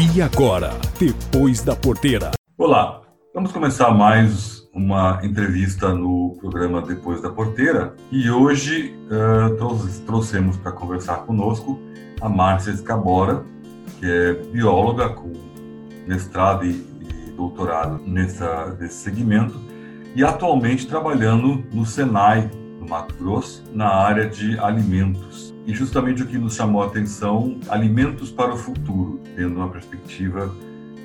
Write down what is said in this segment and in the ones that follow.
E agora, depois da porteira. Olá, vamos começar mais uma entrevista no programa Depois da Porteira e hoje uh, trouxemos para conversar conosco a Márcia Escabora, que é bióloga com mestrado e, e doutorado nessa, nesse segmento e atualmente trabalhando no Senai, no Mato Grosso, na área de alimentos. E justamente o que nos chamou a atenção, alimentos para o futuro, tendo uma perspectiva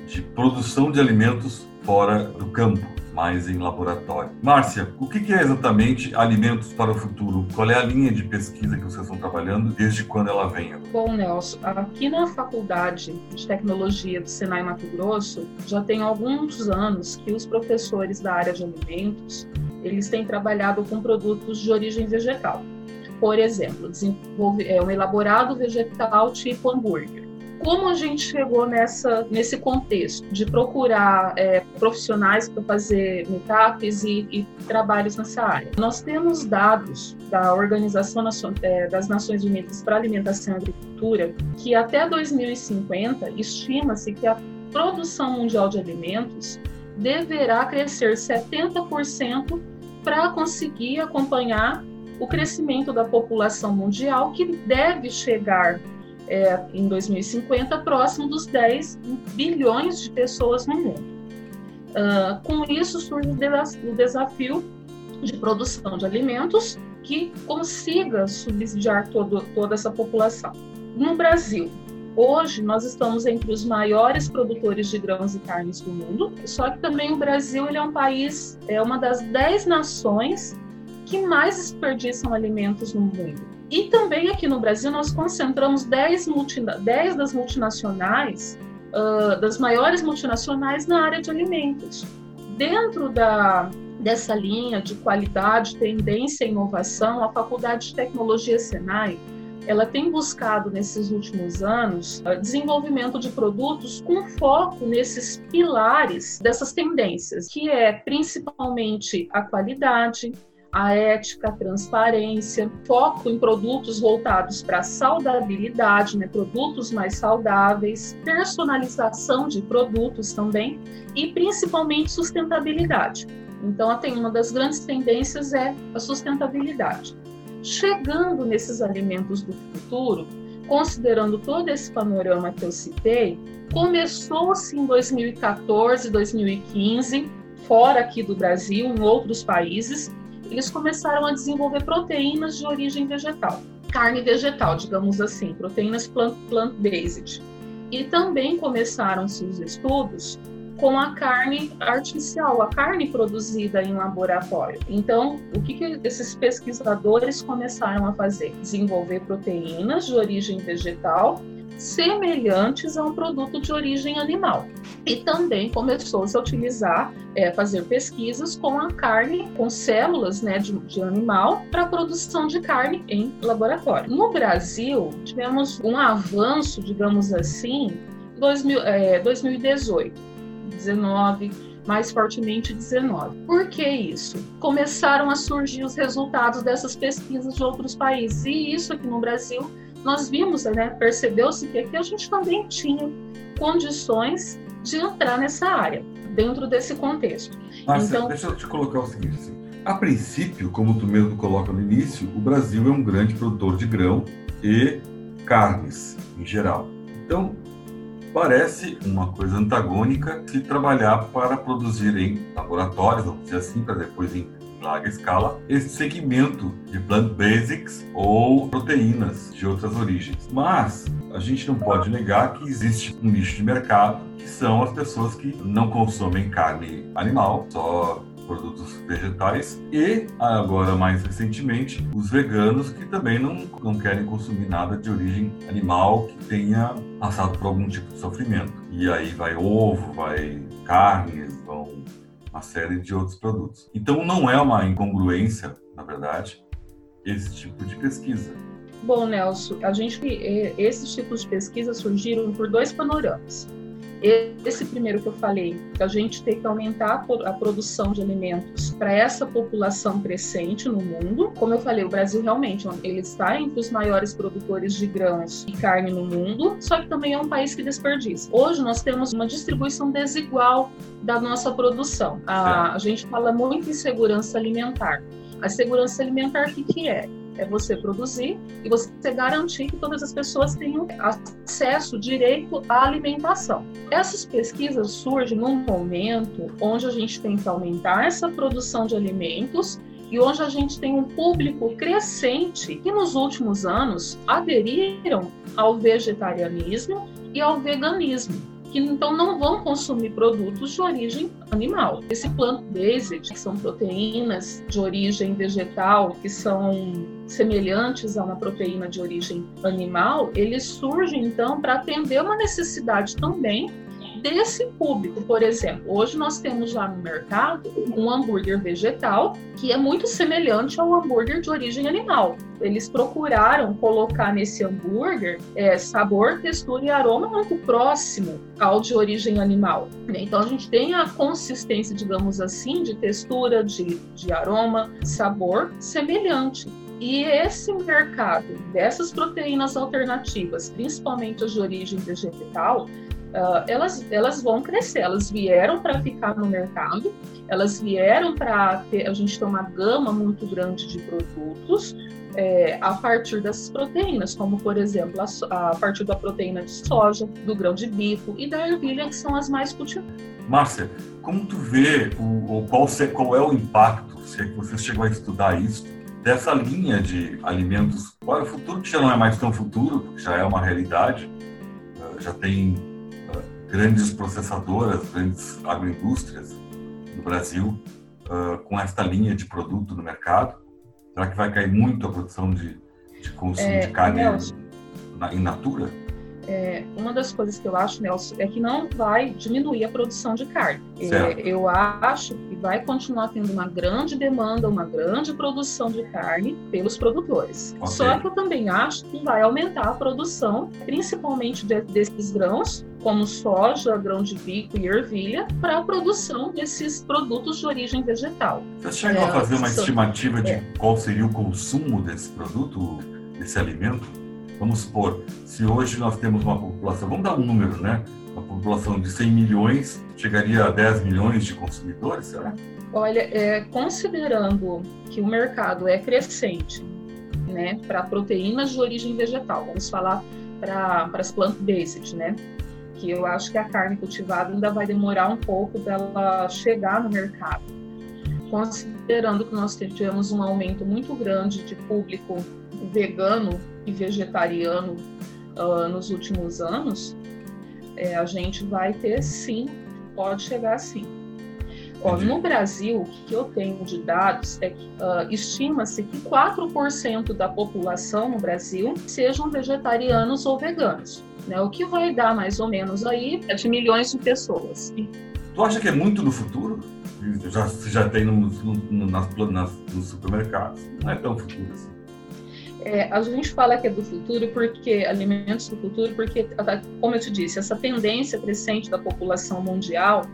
de produção de alimentos fora do campo, mais em laboratório. Márcia, o que é exatamente alimentos para o futuro? Qual é a linha de pesquisa que vocês estão trabalhando? Desde quando ela vem? Bom, Nelson, aqui na Faculdade de Tecnologia do Senai Mato Grosso, já tem alguns anos que os professores da área de alimentos, eles têm trabalhado com produtos de origem vegetal. Por exemplo, desenvolver é, um elaborado vegetal tipo hambúrguer como a gente chegou nessa, nesse contexto de procurar é, profissionais para fazer meetups e, e, trabalhos nessa área? Nós temos dados da Organização é, das Nações Unidas para Alimentação e Agricultura que até 2050 estima-se que a produção mundial de alimentos deverá crescer 70% para conseguir acompanhar o crescimento da população mundial, que deve chegar é, em 2050 próximo dos 10 bilhões de pessoas no mundo. Uh, com isso surge o desafio de produção de alimentos que consiga subsidiar todo, toda essa população. No Brasil, hoje nós estamos entre os maiores produtores de grãos e carnes do mundo, só que também o Brasil ele é um país, é uma das 10 nações que mais desperdiçam alimentos no mundo. E também aqui no Brasil nós concentramos 10, multina 10 das multinacionais, uh, das maiores multinacionais na área de alimentos. Dentro da, dessa linha de qualidade, tendência e inovação, a Faculdade de Tecnologia Senai ela tem buscado nesses últimos anos desenvolvimento de produtos com foco nesses pilares dessas tendências, que é principalmente a qualidade, a ética, a transparência, foco em produtos voltados para a saudabilidade, né, produtos mais saudáveis, personalização de produtos também e principalmente sustentabilidade. Então, tem uma das grandes tendências é a sustentabilidade. Chegando nesses alimentos do futuro, considerando todo esse panorama que eu citei, começou-se em 2014, 2015, fora aqui do Brasil, em outros países, eles começaram a desenvolver proteínas de origem vegetal, carne vegetal, digamos assim, proteínas plant-based. E também começaram-se os estudos com a carne artificial, a carne produzida em laboratório. Então, o que, que esses pesquisadores começaram a fazer? Desenvolver proteínas de origem vegetal semelhantes a um produto de origem animal. E também começou-se a utilizar, é, fazer pesquisas com a carne, com células né, de, de animal, para produção de carne em laboratório. No Brasil, tivemos um avanço, digamos assim, 2000, é, 2018, 19, mais fortemente 19. Por que isso? Começaram a surgir os resultados dessas pesquisas de outros países, e isso aqui no Brasil nós vimos, né, percebeu-se que aqui a gente também tinha condições de entrar nessa área, dentro desse contexto. Márcia, então, deixa eu te colocar o seguinte, assim, a princípio, como tu mesmo coloca no início, o Brasil é um grande produtor de grão e carnes, em geral. Então, parece uma coisa antagônica se trabalhar para produzir em laboratórios, vamos dizer assim, para depois em larga escala esse segmento de plant basics ou proteínas de outras origens. Mas a gente não pode negar que existe um nicho de mercado que são as pessoas que não consomem carne animal, só produtos vegetais e agora mais recentemente os veganos que também não, não querem consumir nada de origem animal que tenha passado por algum tipo de sofrimento. E aí vai ovo, vai carnes, vão uma série de outros produtos. Então não é uma incongruência, na verdade, esse tipo de pesquisa. Bom, Nelson, a gente esses tipos de pesquisa surgiram por dois panoramas. Esse primeiro que eu falei, a gente tem que aumentar a produção de alimentos para essa população crescente no mundo. Como eu falei, o Brasil realmente ele está entre os maiores produtores de grãos e carne no mundo, só que também é um país que desperdiça. Hoje nós temos uma distribuição desigual da nossa produção. A, a gente fala muito em segurança alimentar. A segurança alimentar, o que, que é? É você produzir e você garantir que todas as pessoas tenham acesso, direito à alimentação. Essas pesquisas surgem num momento onde a gente tem que aumentar essa produção de alimentos e onde a gente tem um público crescente que nos últimos anos aderiram ao vegetarianismo e ao veganismo que então não vão consumir produtos de origem animal. Esse plant-based, que são proteínas de origem vegetal, que são semelhantes a uma proteína de origem animal, eles surgem então para atender uma necessidade também desse público. Por exemplo, hoje nós temos já no mercado um hambúrguer vegetal que é muito semelhante ao hambúrguer de origem animal. Eles procuraram colocar nesse hambúrguer é, sabor, textura e aroma muito próximo ao de origem animal. Então a gente tem a consistência, digamos assim, de textura, de, de aroma, sabor semelhante. E esse mercado dessas proteínas alternativas, principalmente as de origem vegetal, uh, elas, elas vão crescer. Elas vieram para ficar no mercado, elas vieram para a gente ter uma gama muito grande de produtos é, a partir dessas proteínas, como por exemplo a, a, partir da proteína de soja, do grão de bico e da ervilha, que são as mais cultivadas. Márcia, como tu vê o, o qual, qual é o impacto, se é que você chegou a estudar isso, dessa linha de alimentos para o futuro, que já não é mais tão futuro, porque já é uma realidade, já tem grandes processadoras, grandes agroindústrias no Brasil uh, com esta linha de produto no mercado? Será que vai cair muito a produção de, de consumo é, de carne na, in natura? É, uma das coisas que eu acho, Nelson, é que não vai diminuir a produção de carne. É, eu acho que vai continuar tendo uma grande demanda, uma grande produção de carne pelos produtores. Okay. Só que eu também acho que vai aumentar a produção, principalmente de, desses grãos, como soja, grão de bico e ervilha, para a produção desses produtos de origem vegetal. Você chegou é, a fazer uma estimativa de é. qual seria o consumo desse produto, desse alimento? Vamos supor, se hoje nós temos uma população, vamos dar um número, né? Uma população de 100 milhões, chegaria a 10 milhões de consumidores, será? Olha, é, considerando que o mercado é crescente, né, para proteínas de origem vegetal, vamos falar para as plant-based, né? Que eu acho que a carne cultivada ainda vai demorar um pouco para ela chegar no mercado. Considerando que nós tivemos um aumento muito grande de público vegano e vegetariano uh, nos últimos anos, é, a gente vai ter sim, pode chegar sim. Ó, no Brasil, o que eu tenho de dados é que uh, estima-se que 4% da população no Brasil sejam vegetarianos ou veganos. Né? O que vai dar mais ou menos aí é de milhões de pessoas. Tu acha que é muito no futuro? Já, já tem no, no, nas, nas, nos supermercados. Não é tão futuro assim. É, a gente fala que é do futuro porque alimentos do futuro porque como eu te disse essa tendência crescente da população mundial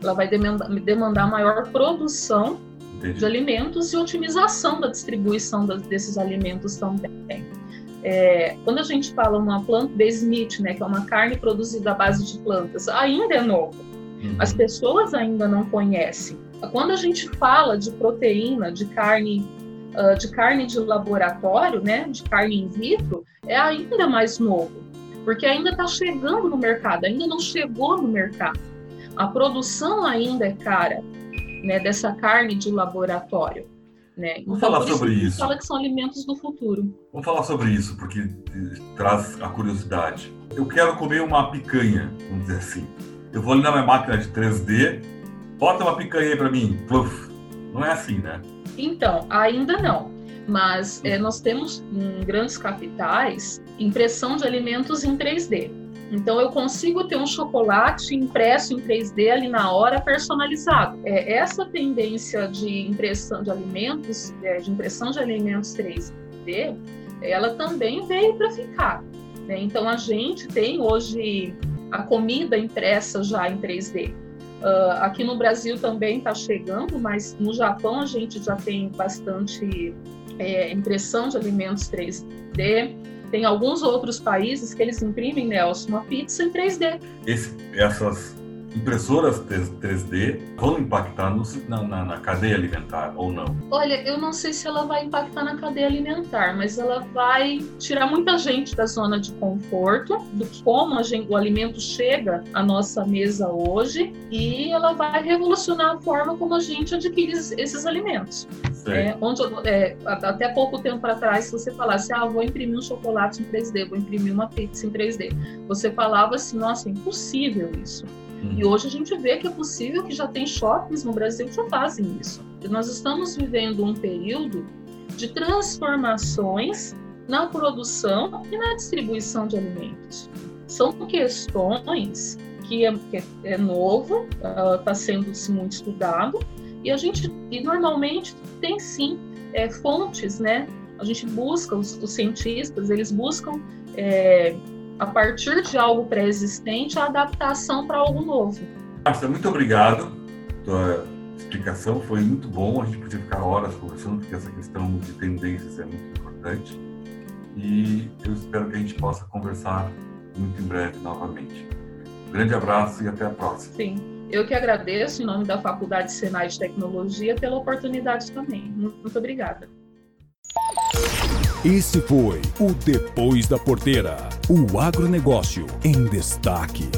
ela vai demandar, demandar maior produção Entendi. de alimentos e otimização da distribuição desses alimentos também é, quando a gente fala uma plant-based meat, né, que é uma carne produzida à base de plantas, ainda é novo. Uhum. As pessoas ainda não conhecem. Quando a gente fala de proteína, de carne, uh, de carne de laboratório, né, de carne in vitro, é ainda mais novo, porque ainda está chegando no mercado, ainda não chegou no mercado. A produção ainda é cara, né, dessa carne de laboratório. Né? Vamos então, falar sobre isso. Fala que são alimentos do futuro. Vamos falar sobre isso, porque traz a curiosidade. Eu quero comer uma picanha, vamos dizer assim. Eu vou ali na minha máquina de 3D, bota uma picanha aí para mim, pluf. Não é assim, né? Então, ainda não. Mas é, nós temos em grandes capitais impressão de alimentos em 3D. Então eu consigo ter um chocolate impresso em 3D ali na hora, personalizado. É, essa tendência de impressão de alimentos, é, de impressão de alimentos 3D, ela também veio para ficar. Né? Então a gente tem hoje a comida impressa já em 3D. Uh, aqui no Brasil também está chegando, mas no Japão a gente já tem bastante é, impressão de alimentos 3D. Tem alguns outros países que eles imprimem, Nelson, uma pizza em 3D. Esse, essas impressoras 3D vão impactar no, na, na, na, cadeia alimentar ou não? Olha, eu não sei se ela vai impactar na cadeia alimentar, mas ela vai tirar muita gente da zona de conforto, do como gente, o alimento chega à nossa mesa hoje, e ela vai revolucionar a forma como a gente adquire esses alimentos. É, onde, é, até pouco tempo atrás, se você falasse, ah, vou imprimir um chocolate em 3D, vou imprimir uma pizza em 3D, você falava assim, nossa, é impossível isso. E uhum. hoje a gente vê que é possível que já tem shoppings no Brasil que já fazem isso. E nós estamos vivendo um período de transformações na produção e na distribuição de alimentos. São questões que é, que é novo, está uh, sendo -se muito estudado, e a gente, e normalmente tem sim é, fontes, né? A gente busca, os, os cientistas, eles buscam é, a partir de algo pré-existente, a adaptação para algo novo. Márcia, muito obrigado. Tua explicação foi muito bom. A gente podia ficar horas conversando, porque essa questão de tendências é muito importante. E eu espero que a gente possa conversar muito em breve novamente. Um grande abraço e até a próxima. Sim. Eu que agradeço, em nome da Faculdade Senai de Tecnologia, pela oportunidade também. Muito obrigada. Esse foi o Depois da Porteira, o agronegócio em destaque.